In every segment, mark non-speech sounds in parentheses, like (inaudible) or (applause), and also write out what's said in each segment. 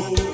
vou.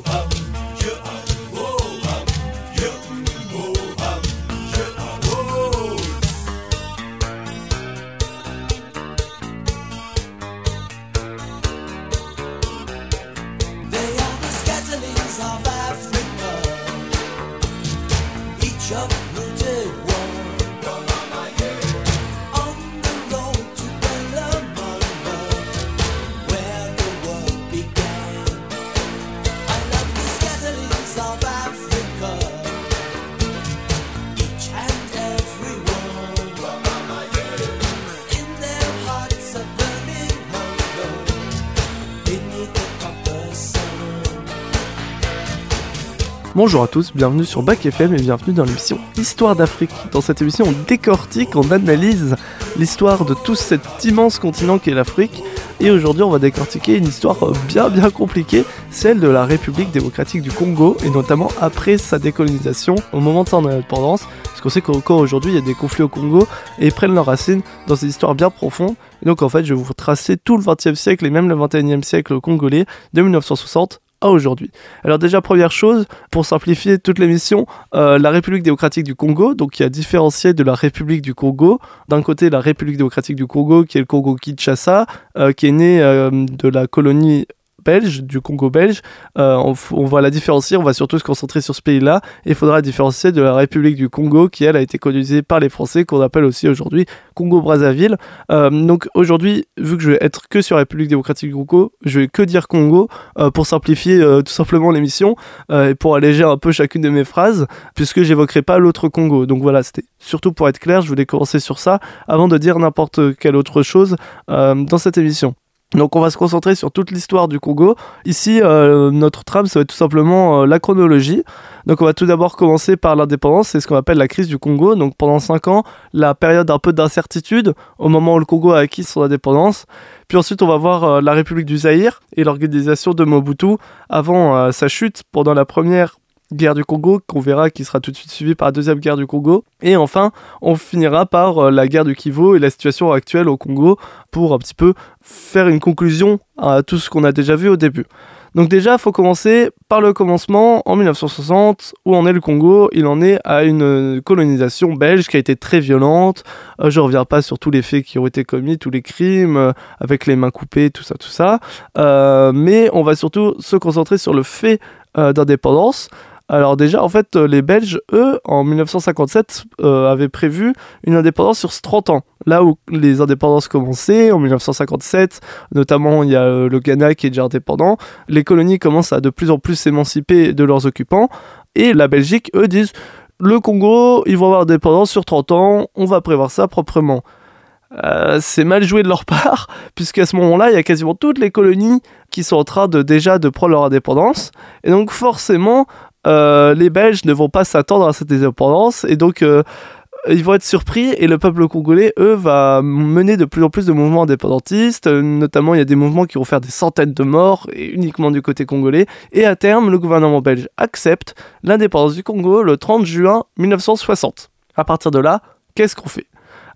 Bonjour à tous, bienvenue sur Bac FM et bienvenue dans l'émission Histoire d'Afrique. Dans cette émission, on décortique, on analyse l'histoire de tout cet immense continent qu'est l'Afrique. Et aujourd'hui, on va décortiquer une histoire bien bien compliquée, celle de la République démocratique du Congo, et notamment après sa décolonisation, au moment de son indépendance, parce qu'on sait qu'encore aujourd'hui, il y a des conflits au Congo, et ils prennent leurs racines dans une histoire bien profonde. Et donc en fait, je vais vous tracer tout le 20e siècle et même le 21e siècle congolais, de 1960 aujourd'hui. Alors déjà première chose, pour simplifier toute l'émission, euh, la République démocratique du Congo, donc qui a différencié de la République du Congo. D'un côté la République démocratique du Congo, qui est le Congo Kinshasa, euh, qui est né euh, de la colonie belge, du Congo belge. Euh, on, va la différencier, on va surtout se concentrer sur ce pays-là. Il faudra la différencier de la République du Congo, qui elle a été colonisée par les Français, qu'on appelle aussi aujourd'hui Congo-Brazzaville. Euh, donc aujourd'hui, vu que je vais être que sur la République démocratique du Congo, je vais que dire Congo euh, pour simplifier tout simplement l'émission et pour alléger un peu chacune de mes phrases, puisque j'évoquerai pas l'autre Congo. Donc voilà, c'était surtout pour être clair, je voulais commencer sur ça avant de dire n'importe quelle autre chose dans cette émission. Donc on va se concentrer sur toute l'histoire du Congo. Ici, euh, notre trame, ça va être tout simplement euh, la chronologie. Donc on va tout d'abord commencer par l'indépendance, c'est ce qu'on appelle la crise du Congo. Donc pendant 5 ans, la période un peu d'incertitude au moment où le Congo a acquis son indépendance. Puis ensuite, on va voir euh, la République du Zaïre et l'organisation de Mobutu avant sa chute pendant la première guerre du Congo, qu'on verra qui sera tout de suite suivie par la deuxième guerre du Congo. Et enfin, on finira par euh, la guerre du Kivu et la situation actuelle au Congo pour un petit peu faire une conclusion à tout ce qu'on a déjà vu au début. Donc déjà, il faut commencer par le commencement en 1960, où en est le Congo? Il en est à une colonisation belge qui a été très violente. Euh, je ne reviens pas sur tous les faits qui ont été commis, tous les crimes, euh, avec les mains coupées, tout ça, tout ça. mais on va surtout se concentrer sur le fait d'indépendance. Alors déjà, en fait, euh, les Belges, eux, en 1957, euh, avaient prévu une indépendance sur 30 ans. Là où les indépendances commençaient, en 1957, notamment il y a euh, le Ghana qui est déjà indépendant, les colonies commencent à de plus en plus s'émanciper de leurs occupants, et la Belgique, eux, disent, le Congo, ils vont avoir indépendance sur 30 ans, on va prévoir ça proprement. c'est mal joué de leur (laughs) part, puisqu'à ce moment-là, il y a quasiment toutes les colonies qui sont en train de déjà de prendre leur indépendance. Et donc forcément, les Belges ne vont pas s'attendre à cette indépendance et donc euh, ils vont être surpris et le peuple congolais, eux, va mener de plus en plus de mouvements indépendantistes. Notamment, il y a des mouvements qui vont faire des centaines de morts, et uniquement du côté congolais. Et à terme, le gouvernement belge accepte l'indépendance du Congo le 30 juin 1960. À partir de là, qu'est-ce qu'on fait?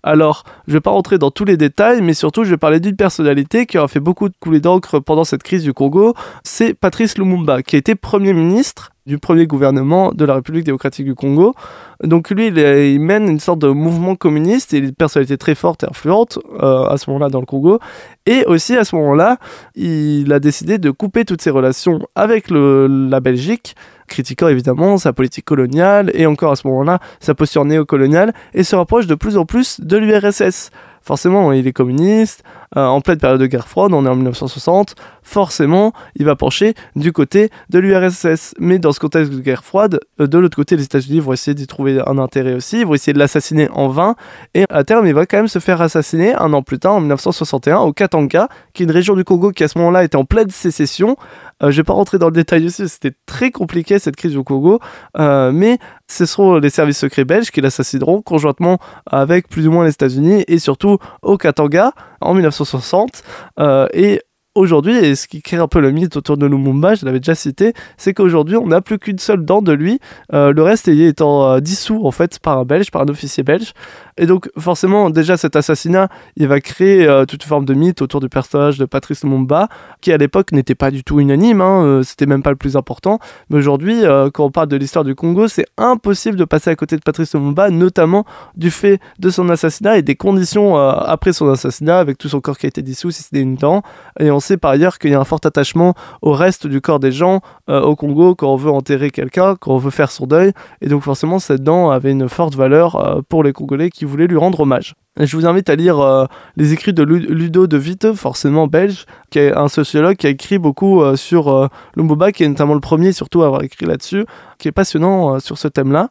Alors, je ne vais pas rentrer dans tous les détails, mais surtout, je vais parler d'une personnalité qui aura fait beaucoup de couler d'encre pendant cette crise du Congo. C'est Patrice Lumumba, qui a été Premier ministre du premier gouvernement de la République démocratique du Congo. Donc lui, il, mène une sorte de mouvement communiste et il est une personnalité très forte et influente euh, à ce moment-là dans le Congo. Et aussi à ce moment-là, il a décidé de couper toutes ses relations avec la Belgique, critiquant évidemment sa politique coloniale et encore à ce moment-là sa posture néocoloniale et se rapproche de plus en plus de l'URSS forcément, il est communiste, euh, en pleine période de guerre froide, on est en 1960, forcément, il va pencher du côté de l'URSS. Mais dans ce contexte de guerre froide, euh, de l'autre côté, les États-Unis vont essayer d'y trouver un intérêt aussi, ils vont essayer de l'assassiner en vain, et à terme, il va quand même se faire assassiner un an plus tard, en 1961, au Katanga, qui est une région du Congo qui à ce moment-là était en pleine sécession. Euh, je vais pas rentrer dans le détail aussi, c'était très compliqué cette crise du Congo, mais ce seront les services secrets belges qui l'assassineront conjointement avec plus ou moins les États-Unis et surtout au Katanga en 1960. Euh, et aujourd'hui, et ce qui crée un peu le mythe autour de Lumumba, je l'avais déjà cité, c'est qu'aujourd'hui, on n'a plus qu'une seule dent de lui, euh, le reste étant euh, dissous en fait par un Belge, par un officier belge. Et donc, forcément, déjà, cet assassinat, il va créer euh, toute forme de mythe autour du personnage de Patrice Lumumba, qui à l'époque n'était pas du tout unanime, hein, c'était même pas le plus important. Mais aujourd'hui, quand on parle de l'histoire du Congo, c'est impossible de passer à côté de Patrice Lumumba, notamment du fait de son assassinat et des conditions après son assassinat, avec tout son corps qui a été dissous, si c'était une dent. Et on sait par ailleurs qu'il y a un fort attachement au reste du corps des gens euh, au Congo quand on veut enterrer quelqu'un, quand on veut faire son deuil. Et donc forcément, cette dent avait une forte valeur euh, pour les Congolais qui voulaient lui rendre hommage. je vous invite à lire euh, les écrits de Ludo de Witte, forcément belge, qui est un sociologue qui a écrit beaucoup sur Lumumba, qui est notamment le premier surtout à avoir écrit là-dessus, qui est passionnant sur ce thème-là.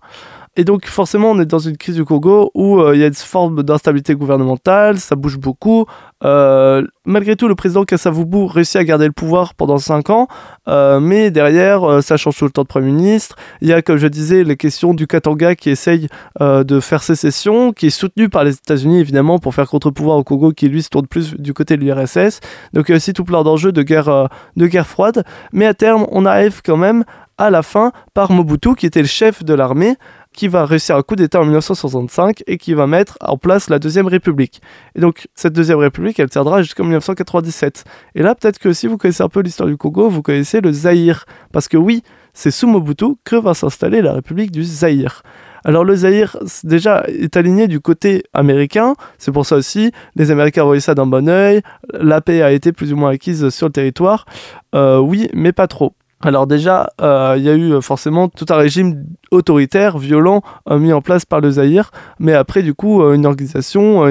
Et donc forcément, on est dans une crise du Congo où euh, il y a une forme d'instabilité gouvernementale, ça bouge beaucoup. Euh, malgré tout, le président Kassavubu réussit à garder le pouvoir pendant 5 ans, euh, mais derrière, ça change tout le temps de Premier ministre. Il y a, comme je disais, les questions du Katanga qui essaye de faire sécession, qui est soutenu par les États-Unis évidemment pour faire contre-pouvoir au Congo, qui lui se tourne plus du côté de l'URSS. Donc il y a aussi tout plein d'enjeux de guerre, de guerre froide. Mais à terme, on arrive quand même à la fin par Mobutu, qui était le chef de l'armée, qui va réussir un coup d'État en 1965 et qui va mettre en place la Deuxième République. Et donc, cette Deuxième République, elle tiendra jusqu'en 1997. Et là, peut-être que si vous connaissez un peu l'histoire du Congo, vous connaissez le Zaïre. Parce que oui, c'est sous Mobutu que va s'installer la République du Zaïre. Alors le Zaïre, déjà, est aligné du côté américain. C'est pour ça aussi, les Américains voyaient ça d'un bon oeil. La paix a été plus ou moins acquise sur le territoire. Euh, oui, mais pas trop. Alors déjà, euh, il y a eu euh, forcément tout un régime autoritaire, violent, euh, mis en place par le Zaïre, mais après du coup une organisation,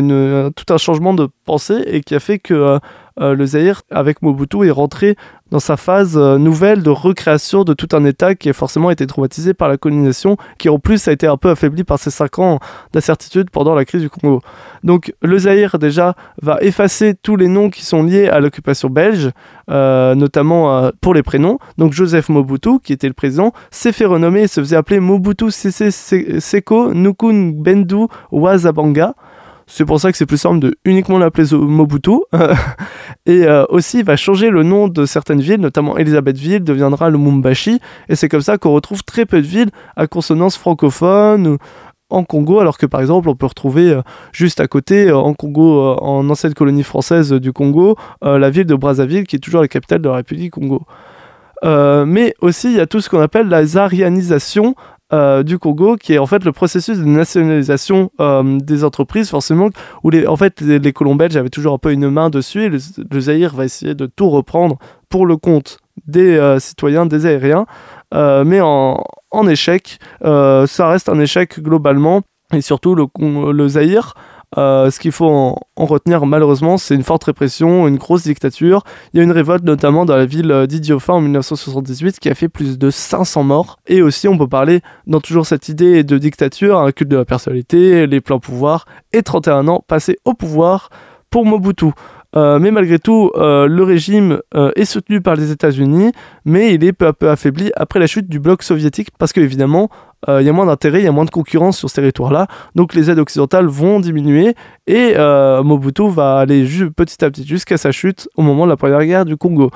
tout un changement de pensée et qui a fait que le Zaïre, avec Mobutu, est rentré dans sa phase euh, nouvelle de recréation de tout un État qui a forcément été traumatisé par la colonisation, qui en plus a été un peu affaibli par ces cinq ans d'incertitude pendant la crise du Congo. Donc le Zaïre déjà va effacer tous les noms qui sont liés à l'occupation belge, euh, notamment euh, pour les prénoms. Donc Joseph Mobutu, qui était le président, s'est fait renommer et se faisait appeler Mobutu Sese Seko Nukun Bendu Wazabanga. C'est pour ça que c'est plus simple de uniquement l'appeler Mobutu. (laughs) et euh, aussi, il va changer le nom de certaines villes, notamment Elisabethville deviendra le Mumbashi. Et c'est comme ça qu'on retrouve très peu de villes à consonance francophone en Congo, alors que par exemple on peut retrouver euh, juste à côté, euh, en Congo, en ancienne colonie française du Congo, la ville de Brazzaville qui est toujours la capitale de la République Congo. mais aussi il y a tout ce qu'on appelle la zarianisation euh, du Congo, qui est en fait le processus de nationalisation euh, des entreprises, forcément, où les, en fait les, colons belges avaient toujours un peu une main dessus, et le, le Zaïre va essayer de tout reprendre pour le compte des euh, citoyens, des aériens, mais en, en échec, ça reste un échec globalement, et surtout le, le Zaïre euh, ce qu'il faut en, retenir malheureusement, c'est une forte répression, une grosse dictature. Il y a une révolte notamment dans la ville d'Idiofa en 1978 qui a fait plus de 500 morts. Et aussi on peut parler dans toujours cette idée de dictature, un culte de la personnalité, les plans pouvoir et 31 ans passés au pouvoir pour Mobutu. Euh, mais malgré tout, euh, le régime euh, est soutenu par les États-Unis, mais il est peu à peu affaibli après la chute du bloc soviétique, parce qu'évidemment, il y a moins d'intérêt, il y a moins de concurrence sur ce territoire-là, donc les aides occidentales vont diminuer, et Mobutu va aller petit à petit jusqu'à sa chute au moment de la première guerre du Congo.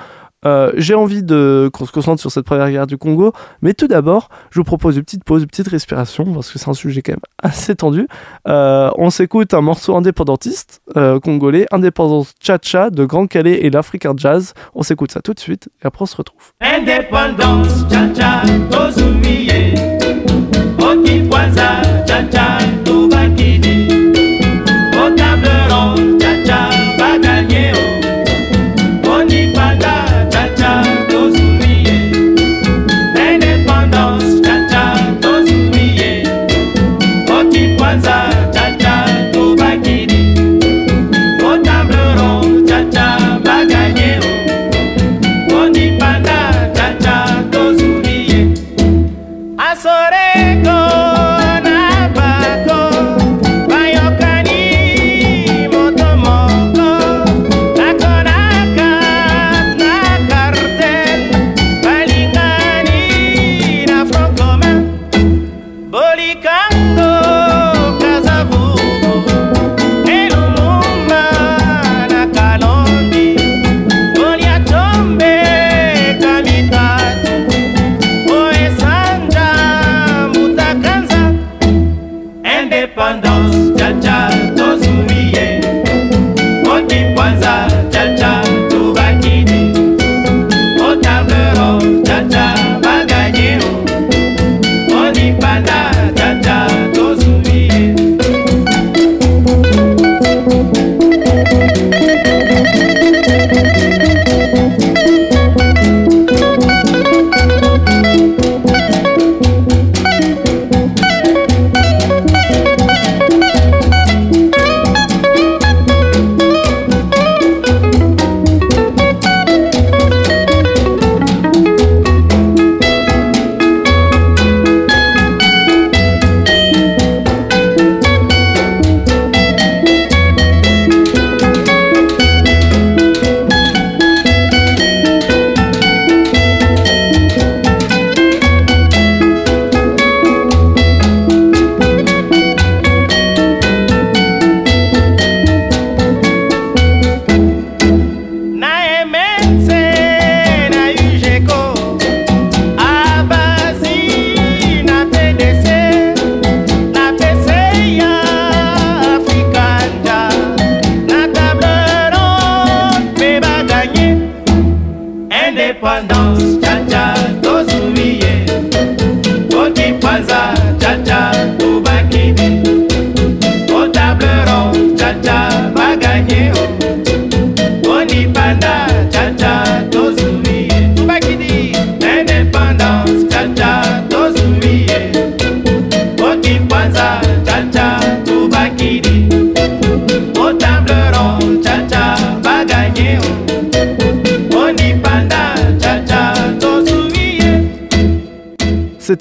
Euh, j'ai envie de qu'on se concentre sur cette première guerre du Congo, mais tout d'abord, je vous propose une petite pause, une petite respiration, parce que c'est un sujet quand même assez tendu. Euh, on s'écoute un morceau indépendantiste euh, congolais, Indépendance Cha-Cha de Grand Calais et l'Africain Jazz. On s'écoute ça tout de suite, et après on se retrouve. Indépendance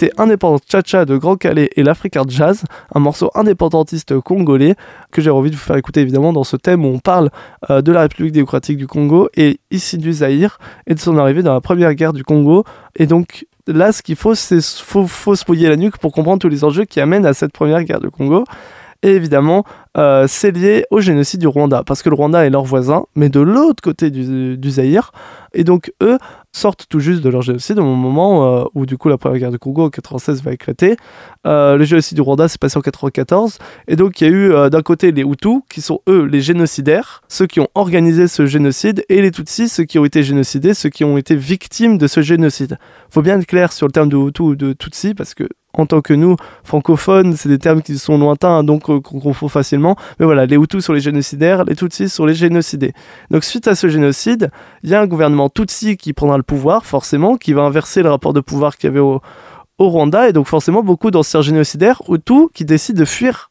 C'était Indépendance Cha-Cha de Grand Calais et l'Africa Jazz, un morceau indépendantiste congolais que j'ai envie de vous faire écouter évidemment dans ce thème où on parle euh, de la République démocratique du Congo et ici du Zaïre et de son arrivée dans la première guerre du Congo. Et donc là, ce qu'il faut, c'est faut, faut se mouiller la nuque pour comprendre tous les enjeux qui amènent à cette première guerre du Congo. Et évidemment, euh, c'est lié au génocide du Rwanda, parce que le Rwanda est leur voisin, mais de l'autre côté du, du Zaïre. Et donc, eux sortent tout juste de leur génocide au moment euh, où, du coup, la première guerre du Congo en 96 va éclater. Euh, le génocide du Rwanda s'est passé en 94. Et donc, il y a eu euh, d'un côté les Hutus, qui sont eux les génocidaires, ceux qui ont organisé ce génocide, et les Tutsis, ceux qui ont été génocidés, ceux qui ont été victimes de ce génocide. faut bien être clair sur le terme de Hutu ou de Tutsi, parce que en tant que nous, francophones, c'est des termes qui sont lointains, donc euh, qu'on confond facilement. Mais voilà, les Hutus sont les génocidaires, les Tutsis sont les génocidés. Donc suite à ce génocide, il y a un gouvernement Tutsi qui prendra le pouvoir, forcément, qui va inverser le rapport de pouvoir qu'il y avait au, au Rwanda, et donc forcément beaucoup d'anciens génocidaires Hutus qui décident de fuir,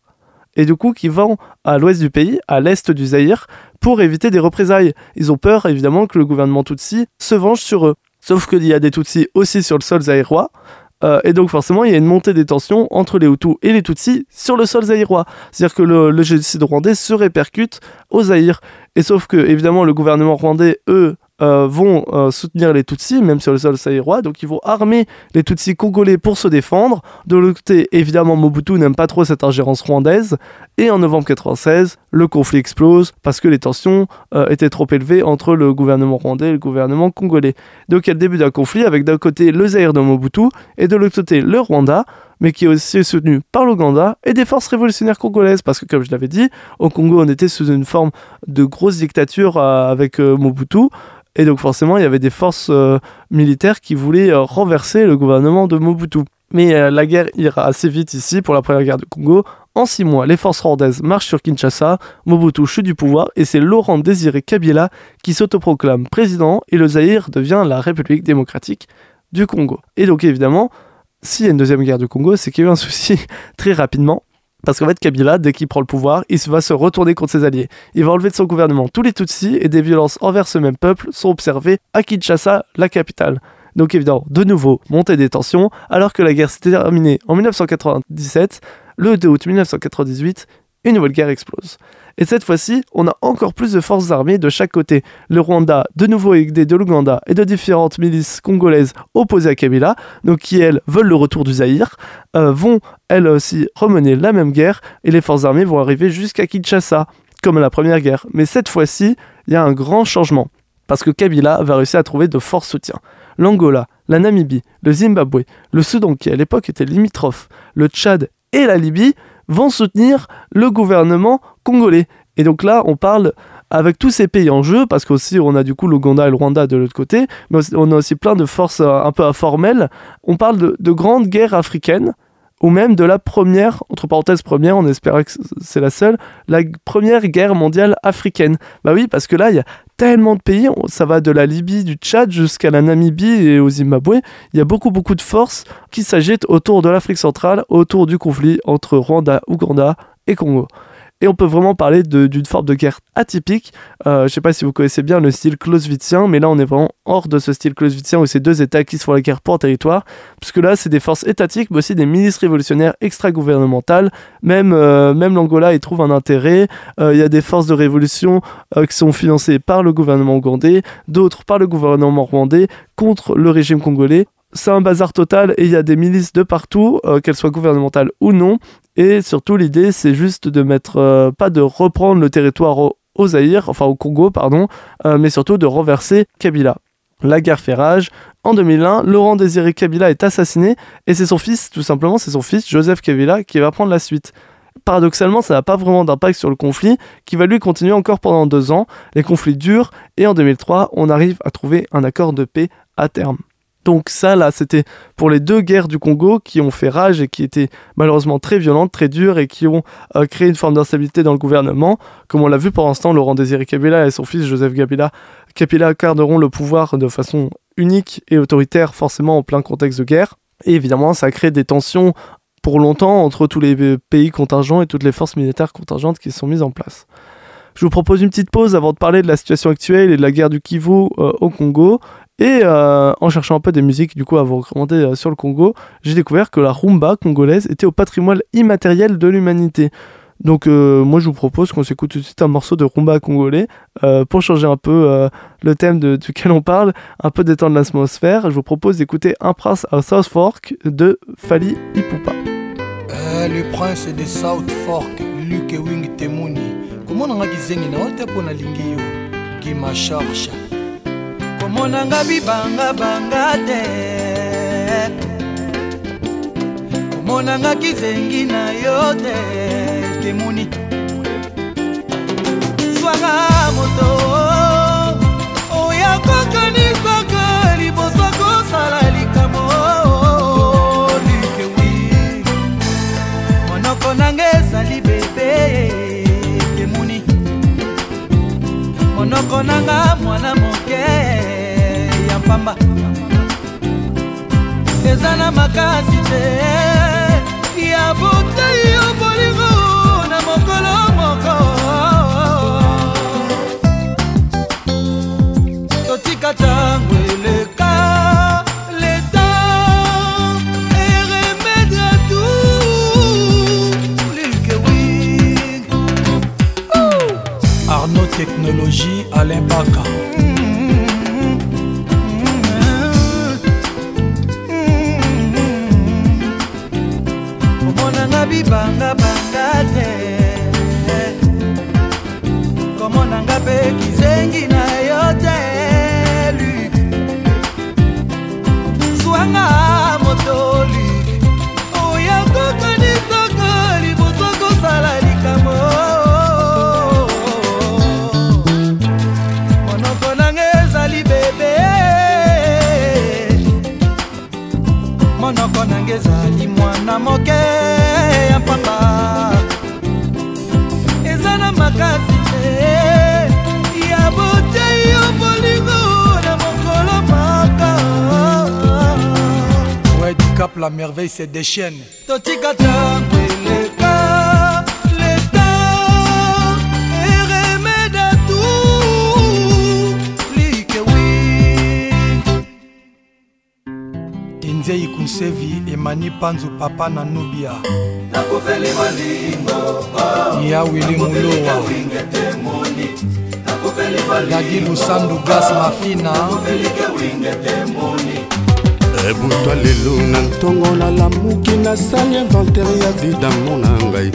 et du coup qui vont à l'ouest du pays, à l'est du Zaïre, pour éviter des représailles. Ils ont peur, évidemment, que le gouvernement Tutsi se venge sur eux. Sauf qu'il y a des Tutsis aussi sur le sol zaïrois, euh, et donc forcément, il y a une montée des tensions entre les Hutus et les Tutsis sur le sol zaïrois. C'est-à-dire que le, le génocide rwandais se répercute au Zaïre. Et sauf que, évidemment, le gouvernement rwandais, eux, euh, vont euh, soutenir les Tutsis, même sur le sol zaïrois. Donc ils vont armer les Tutsis congolais pour se défendre. De l'autre côté, évidemment, Mobutu n'aime pas trop cette ingérence rwandaise. Et en novembre 96, le conflit explose parce que les tensions euh, étaient trop élevées entre le gouvernement rwandais et le gouvernement congolais. Donc il y a le début d'un conflit avec d'un côté le Zaïre de Mobutu et de l'autre côté le Rwanda, mais qui est aussi soutenu par l'Ouganda et des forces révolutionnaires congolaises. Parce que comme je l'avais dit, au Congo on était sous une forme de grosse dictature euh, avec euh, Mobutu. Et donc forcément, il y avait des forces euh, militaires qui voulaient renverser le gouvernement de Mobutu. Mais la guerre ira assez vite ici pour la première guerre du Congo. En six mois, les forces rwandaises marchent sur Kinshasa, Mobutu chute du pouvoir et c'est Laurent Désiré Kabila qui s'autoproclame président et le Zaïre devient la République démocratique du Congo. Et donc évidemment, s'il y a une deuxième guerre du Congo, c'est qu'il y a eu un souci (laughs) très rapidement. Parce qu'en fait, Kabila, dès qu'il prend le pouvoir, il va se retourner contre ses alliés. Il va enlever de son gouvernement tous les Tutsis et des violences envers ce même peuple sont observées à Kinshasa, la capitale. Donc évidemment, de nouveau, montée des tensions, alors que la guerre s'était terminée en 1997, le 2 août 1998, une nouvelle guerre explose. Et cette fois-ci, on a encore plus de forces armées de chaque côté. Le Rwanda, de nouveau aidé de l'Ouganda et de différentes milices congolaises opposées à Kabila, donc qui elles veulent le retour du Zaïre, euh, vont elles aussi remener la même guerre et les forces armées vont arriver jusqu'à Kinshasa, comme la première guerre. Mais cette fois-ci, il y a un grand changement, parce que Kabila va réussir à trouver de forts soutiens. L'Angola, la Namibie, le Zimbabwe, le Soudan qui à l'époque était limitrophe, le Tchad et la Libye vont soutenir le gouvernement congolais. Et donc là, on parle avec tous ces pays en jeu, parce qu'aussi on a du coup l'Ouganda et le Rwanda de l'autre côté, mais on a aussi plein de forces euh, un peu informelles. On parle de, de grandes guerres africaines, ou même de la première, entre parenthèses première, on espérait que c'est la seule, la première guerre mondiale africaine. Bah oui, parce que là, il y a tellement de pays, ça va de la Libye, du Tchad jusqu'à la Namibie et au Zimbabwe, il y a beaucoup beaucoup de forces qui s'agitent autour de l'Afrique centrale, autour du conflit entre Rwanda, Ouganda et Congo. Et on peut vraiment parler d'une forme de guerre atypique. Euh, je sais pas si vous connaissez bien le style clausewitzien, mais là on est vraiment hors de ce style clausewitzien où c'est deux États qui se font la guerre pour un territoire. Puisque là c'est des forces étatiques, mais aussi des milices révolutionnaires extra-gouvernementales. Même, euh, même l'Angola y trouve un intérêt. Euh, Il y a des forces de révolution euh, qui sont financées par le gouvernement ougandais, d'autres par le gouvernement rwandais contre le régime congolais. C'est un bazar total et il y a des milices de partout, qu'elles soient gouvernementales ou non. Et surtout, l'idée, c'est juste de mettre, euh, pas de reprendre le territoire au, Zaïre, enfin au Congo, pardon, euh, mais surtout de renverser Kabila. La guerre fait rage. En 2001, Laurent Désiré Kabila est assassiné et c'est son fils, tout simplement, c'est son fils, Joseph Kabila, qui va prendre la suite. paradoxalement, ça n'a pas vraiment d'impact sur le conflit, qui va lui continuer encore pendant deux ans. Les conflits durent, et en 2003, on arrive à trouver un accord de paix à terme. Donc ça, là, c'était pour les deux guerres du Congo qui ont fait rage et qui étaient malheureusement très violentes, très dures et qui ont euh, créé une forme d'instabilité dans le gouvernement. Comme on l'a vu pour l'instant, Laurent Désiré Kabila et son fils Joseph Kabila, Kabila garderont le pouvoir de façon unique et autoritaire, forcément en plein contexte de guerre. Et évidemment, ça crée des tensions pour longtemps entre tous les pays contingents et toutes les forces militaires contingentes qui sont mises en place. Je vous propose une petite pause avant de parler de la situation actuelle et de la guerre du Kivu euh, au Congo. Et euh, en cherchant un peu des musiques du coup à vous recommander euh, sur le Congo, j'ai découvert que la rumba congolaise était au patrimoine immatériel de l'humanité. Donc moi je vous propose qu'on s'écoute tout de suite un morceau de rumba congolais pour changer un peu le thème de, duquel on parle, un peu détendre l'atmosphère. Je vous propose d'écouter Un prince à South Fork de Fali Ipupa. le prince de South Fork, Luke Wing mpo nalingi yo kimasharsha komonanga bibangabanga te. Komonanga kizengi na yo te temoni zwanga moto oya kokanisaka liboso kosala likambo likewi monoko nanga ezali bebe monoko nanga mwana moke ya mpamba eza na makasi te. Ya botei yo leta eremeda tout. Likewi tinzei kunsevi emani panzu papa na nubia ya wili mulowa. Dadi lusandu gas mafina ebutwa lelo na ntongo nalamuki nasali inventaire ya vidamo na ngai.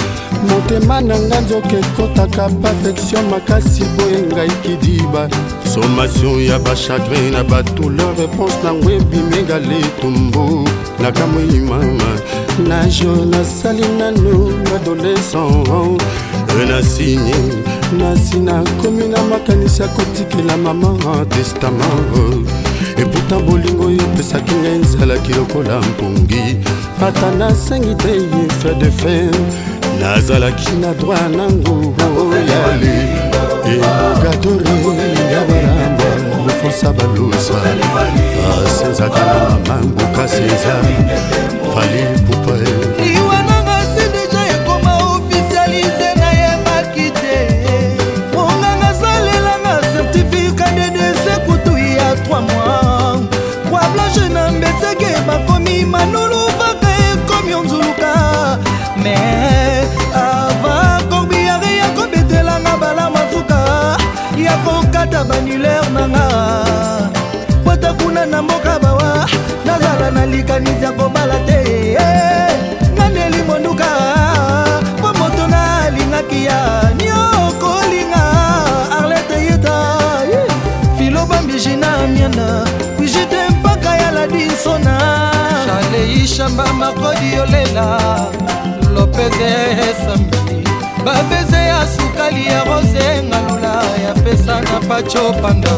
Motema na ngai nzoka ekotaka perfektio makasi boye ngai kidiba. Sommation ya bachagrin na badouleur réponse nango ebimegale tumbu nakamwimama najo nasali nano adolescent nasinye nasi nakomi na makanisi ya kotikela mama testament. Eputa bolingo oyo epesaki ngai ezalaki lokola mpongi. Ata nasengi te fe de fer. Nazalaki na droit nango yale emogadore ya baramba mofonsa balosa asezaka na mamanguka seza fali pupae bata banulere nanga. Kwata kuna na mboka bawa nazala na likanisi ya kobala te. Eh, nganeli monduka mpo moto nalingaki ya niokolinga arlete yeta eh, filobambijina miana. Brigite mpaka ya ladinsona chaleishamba makodi yolela lopeze esambi eh, babeze ya sukali ya rose ngalola ya pesa na pacho panda.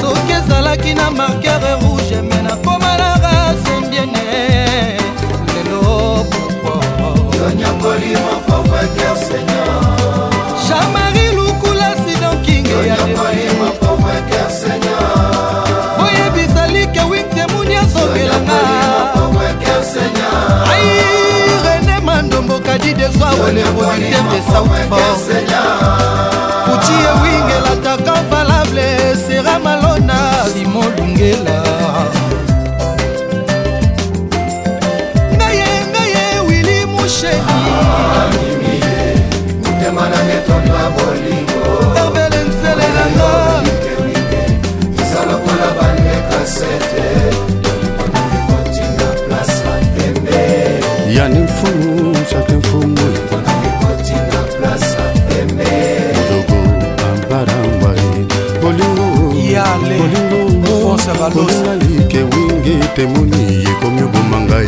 Soki ezalaki na markere rouge me nakoma na rasembiene lelo jean-marie des oies, le producteur des Southport. Wingi oboma ngai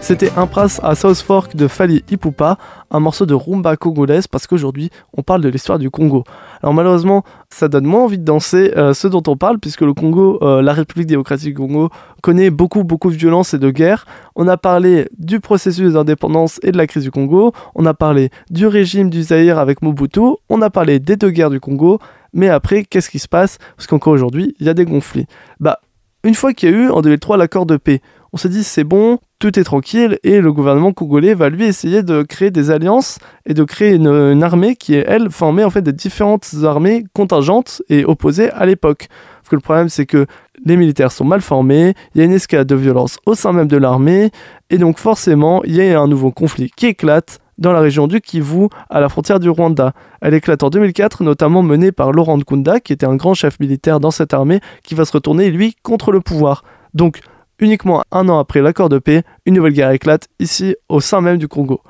C'était un prince à South Fork de Fali Ipupa, un morceau de rumba congolaise parce qu'aujourd'hui on parle de l'histoire du Congo. Alors malheureusement ça donne moins envie de danser euh, ce dont on parle puisque le Congo, euh, la République démocratique du Congo connaît beaucoup beaucoup de violence et de guerre. On a parlé du processus d'indépendance et de la crise du Congo, on a parlé du régime du Zaïre avec Mobutu, on a parlé des deux guerres du Congo, mais après qu'est-ce qui se passe? Parce qu'encore aujourd'hui il y a des conflits. Bah une fois qu'il y a eu en 2003 l'accord de paix, on s'est dit c'est bon, tout est tranquille et le gouvernement congolais va lui essayer de créer des alliances et de créer une, armée qui est elle formée en fait de différentes armées contingentes et opposées à l'époque. Parce que le problème c'est que les militaires sont mal formés, il y a une escalade de violence au sein même de l'armée et donc forcément il y a un nouveau conflit qui éclate dans la région du Kivu, à la frontière du Rwanda. Elle éclate en 2004, notamment menée par Laurent Nkunda, qui était un grand chef militaire dans cette armée, qui va se retourner, lui, contre le pouvoir. Donc, uniquement un an après l'accord de paix, une nouvelle guerre éclate ici au sein même du Congo.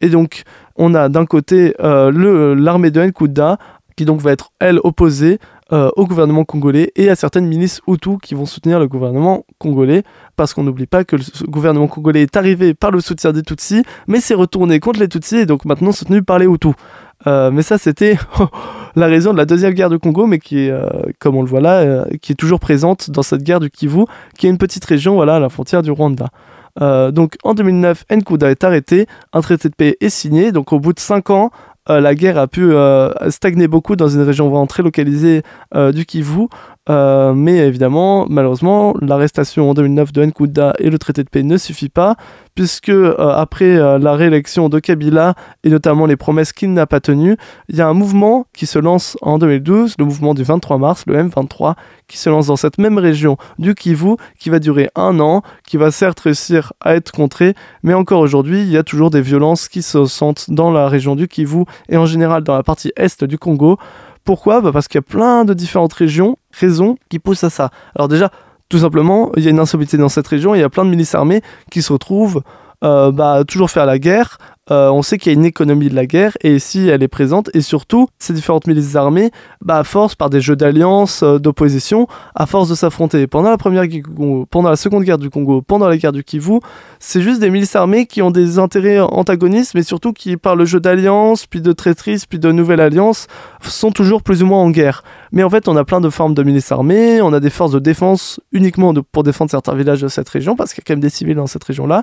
Et donc, on a d'un côté euh, l'armée de Nkunda, qui donc va être, elle, opposée euh, au gouvernement congolais et à certaines milices Hutus qui vont soutenir le gouvernement congolais, parce qu'on n'oublie pas que le gouvernement congolais est arrivé par le soutien des Tutsis, mais s'est retourné contre les Tutsis et donc maintenant soutenu par les Hutus. Euh, mais ça, c'était (laughs) la raison de la deuxième guerre du Congo, mais qui est, euh, comme on le voit là, qui est toujours présente dans cette guerre du Kivu, qui est une petite région voilà, à la frontière du Rwanda. Donc en 2009, Nkuda est arrêté, un traité de paix est signé, donc au bout de 5 ans, euh, la guerre a pu euh, stagner beaucoup dans une région vraiment très localisée euh, du Kivu, mais évidemment, malheureusement, l'arrestation en 2009 de Nkuda et le traité de paix ne suffit pas, puisque après la réélection de Kabila et notamment les promesses qu'il n'a pas tenues, il y a un mouvement qui se lance en 2012, le mouvement du 23 mars, le M23, qui se lance dans cette même région du Kivu, qui va durer un an, qui va certes réussir à être contré, mais encore aujourd'hui, il y a toujours des violences qui se sentent dans la région du Kivu et en général dans la partie est du Congo. Pourquoi? Bah Parce qu'il y a plein de différentes régions, raisons qui poussent à ça. Alors déjà, tout simplement, il y a une instabilité dans cette région, il y a plein de milices armées qui se retrouvent euh, bah, toujours faire la guerre. Euh, on sait qu'il y a une économie de la guerre et si elle est présente, et surtout, ces différentes milices armées, bah, à force, par des jeux d'alliance, euh, d'opposition, à force de s'affronter pendant la première guerre pendant la seconde guerre du Congo, pendant la guerre du Kivu, c'est juste des milices armées qui ont des intérêts antagonistes, mais surtout qui, par le jeu d'alliance, puis de traîtrise, puis de nouvelle alliance, sont toujours plus ou moins en guerre. Mais en fait, on a plein de formes de milices armées, on a des forces de défense uniquement pour défendre certains villages de cette région, parce qu'il y a quand même des civils dans cette région-là.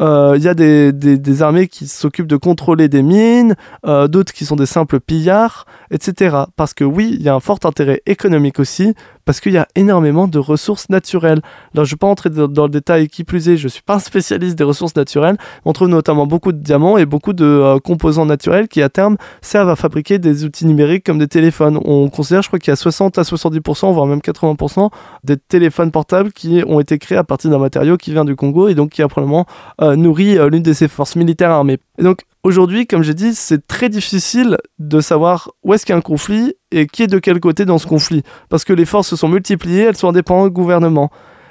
Euh, Il y a des, des- des armées qui s'occupent de contrôler des mines, euh, d'autres qui sont des simples pillards, etc. Parce que oui, il y a un fort intérêt économique aussi, parce qu'il y a énormément de ressources naturelles. Alors je ne vais pas entrer dans, dans le détail qui plus est, je ne suis pas un spécialiste des ressources naturelles, on trouve notamment beaucoup de diamants et beaucoup de euh, composants naturels qui à terme servent à fabriquer des outils numériques comme des téléphones. On considère, je crois qu'il y a 60 à 70%, voire même 80% des téléphones portables qui ont été créés à partir d'un matériau qui vient du Congo et donc qui a probablement euh, nourri euh, l'une de ces forces militaires armées. Et donc aujourd'hui, comme j'ai dit, c'est très difficile de savoir où est-ce qu'il y a un conflit et qui est de quel côté dans ce conflit. Parce que les forces se sont multipliées, elles sont indépendantes du gouvernement.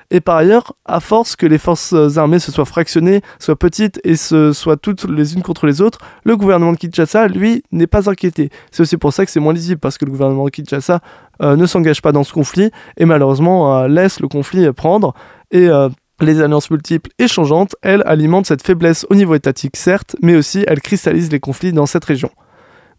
Et par ailleurs, à force que les forces armées se soient fractionnées, soient petites et se soient toutes les unes contre les autres, le gouvernement de Kinshasa, lui, n'est pas inquiété. C'est aussi pour ça que c'est moins lisible, parce que le gouvernement de Kinshasa euh, ne s'engage pas dans ce conflit et malheureusement euh, laisse le conflit prendre. Et euh, les alliances multiples et changeantes, elles, alimentent cette faiblesse au niveau étatique, certes, mais aussi elles cristallisent les conflits dans cette région.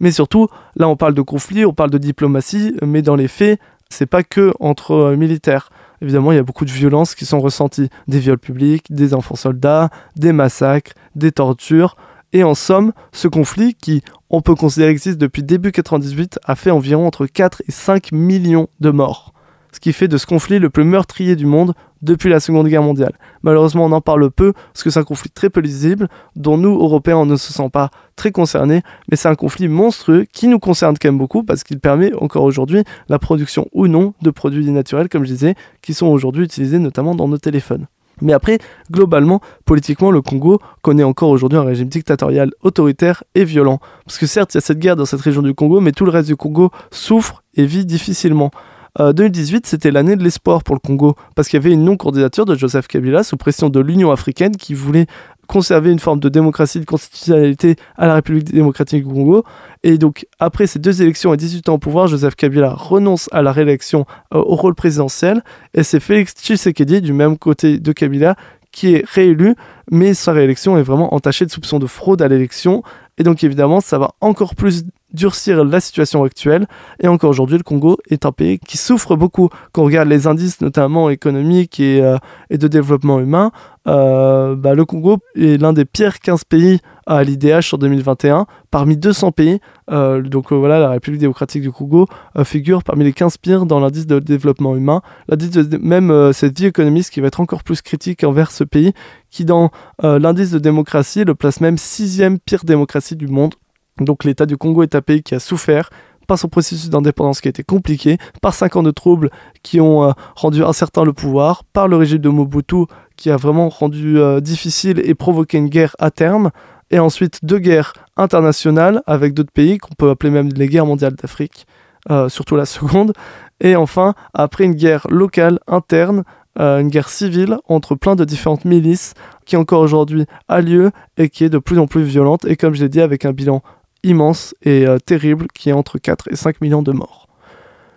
Mais surtout, là on parle de conflits, on parle de diplomatie, mais dans les faits, c'est pas que entre militaires évidemment, il y a beaucoup de violences qui sont ressenties. Des viols publics, des enfants soldats, des massacres, des tortures. Et en somme, ce conflit, qui on peut considérer existe depuis début 98, a fait environ entre 4 et 5 millions de morts. Ce qui fait de ce conflit le plus meurtrier du monde depuis la Seconde Guerre mondiale. Malheureusement, on en parle peu, parce que c'est un conflit très peu lisible, dont nous, Européens, on ne se sent pas très concernés, mais c'est un conflit monstrueux qui nous concerne quand même beaucoup, parce qu'il permet encore aujourd'hui la production ou non de produits naturels, comme je disais, qui sont aujourd'hui utilisés notamment dans nos téléphones. Mais après, globalement, politiquement, le Congo connaît encore aujourd'hui un régime dictatorial, autoritaire et violent. Parce que certes, il y a cette guerre dans cette région du Congo, mais tout le reste du Congo souffre et vit difficilement. 2018, euh, c'était l'année de l'espoir pour le Congo, parce qu'il y avait une non-candidature de Joseph Kabila sous pression de l'Union africaine qui voulait conserver une forme de démocratie, de constitutionnalité à la République démocratique du Congo. Et donc, après ces deux élections et 18 ans au pouvoir, Joseph Kabila renonce à la réélection euh, au rôle présidentiel, et c'est Félix Tshisekedi, du même côté de Kabila, qui est réélu, mais sa réélection est vraiment entachée de soupçons de fraude à l'élection. Et donc évidemment, ça va encore plus durcir la situation actuelle. Et encore aujourd'hui, le Congo est un pays qui souffre beaucoup. Quand on regarde les indices, notamment économiques et, euh, et de développement humain, euh, bah, le Congo est l'un des pires 15 pays à l'IDH sur 2021. Parmi 200 pays, euh, donc voilà, la République démocratique du Congo figure parmi les 15 pires dans l'indice de développement humain. L'indice même cette vie économiste qui va être encore plus critique envers ce pays, qui dans l'indice de démocratie le place même sixième pire démocratie du monde. Donc l'État du Congo est un pays qui a souffert par son processus d'indépendance qui a été compliqué, par cinq ans de troubles qui ont euh, rendu incertain le pouvoir, par le régime de Mobutu qui a vraiment rendu euh, difficile et provoqué une guerre à terme, et ensuite deux guerres internationales avec d'autres pays qu'on peut appeler même les guerres mondiales d'Afrique, euh, surtout la seconde, et enfin après une guerre locale interne une guerre civile entre plein de différentes milices qui encore aujourd'hui a lieu et qui est de plus en plus violente. Et comme je l'ai dit avec un bilan immense et euh, terrible qui est entre 4 et 5 millions de morts.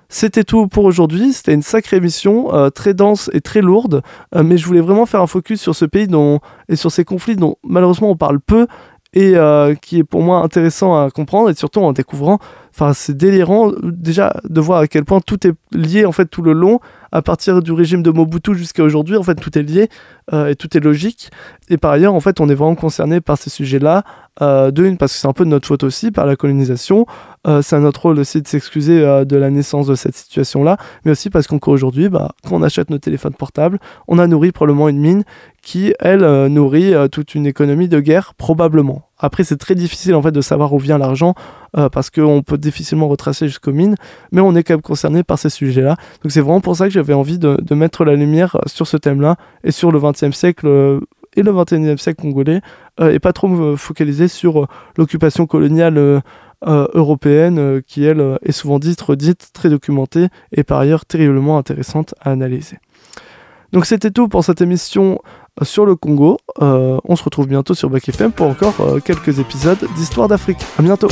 C'était tout pour aujourd'hui, c'était une sacrée émission, euh, très dense et très lourde, euh, mais je voulais vraiment faire un focus sur ce pays dont, et sur ces conflits dont malheureusement on parle peu et qui est pour moi intéressant à comprendre et surtout en découvrant, enfin c'est délirant déjà de voir à quel point tout est lié en fait tout le long, à partir du régime de Mobutu jusqu'à aujourd'hui, en fait tout est lié et tout est logique. Et par ailleurs, en fait, on est vraiment concerné par ces sujets-là euh, de parce que c'est un peu de notre faute aussi par la colonisation. Euh, c'est notre rôle aussi de s'excuser euh, de la naissance de cette situation-là, mais aussi parce qu'encore aujourd'hui, bah, quand on achète nos téléphones portables, on a nourri probablement une mine qui, elle, nourrit toute une économie de guerre, probablement. Après, c'est très difficile en fait de savoir où vient l'argent parce qu'on peut difficilement retracer jusqu'aux mines, mais on est quand même concerné par ces sujets-là. Donc c'est vraiment pour ça que j'avais envie de, mettre la lumière sur ce thème-là et sur le XXe siècle et le 21e siècle congolais, euh, et pas trop me focaliser sur euh, l'occupation coloniale euh, européenne, qui elle est souvent dite, redite, très documentée, et par ailleurs terriblement intéressante à analyser. Donc c'était tout pour cette émission sur le Congo. on se retrouve bientôt sur Back FM pour encore quelques épisodes d'Histoire d'Afrique. A bientôt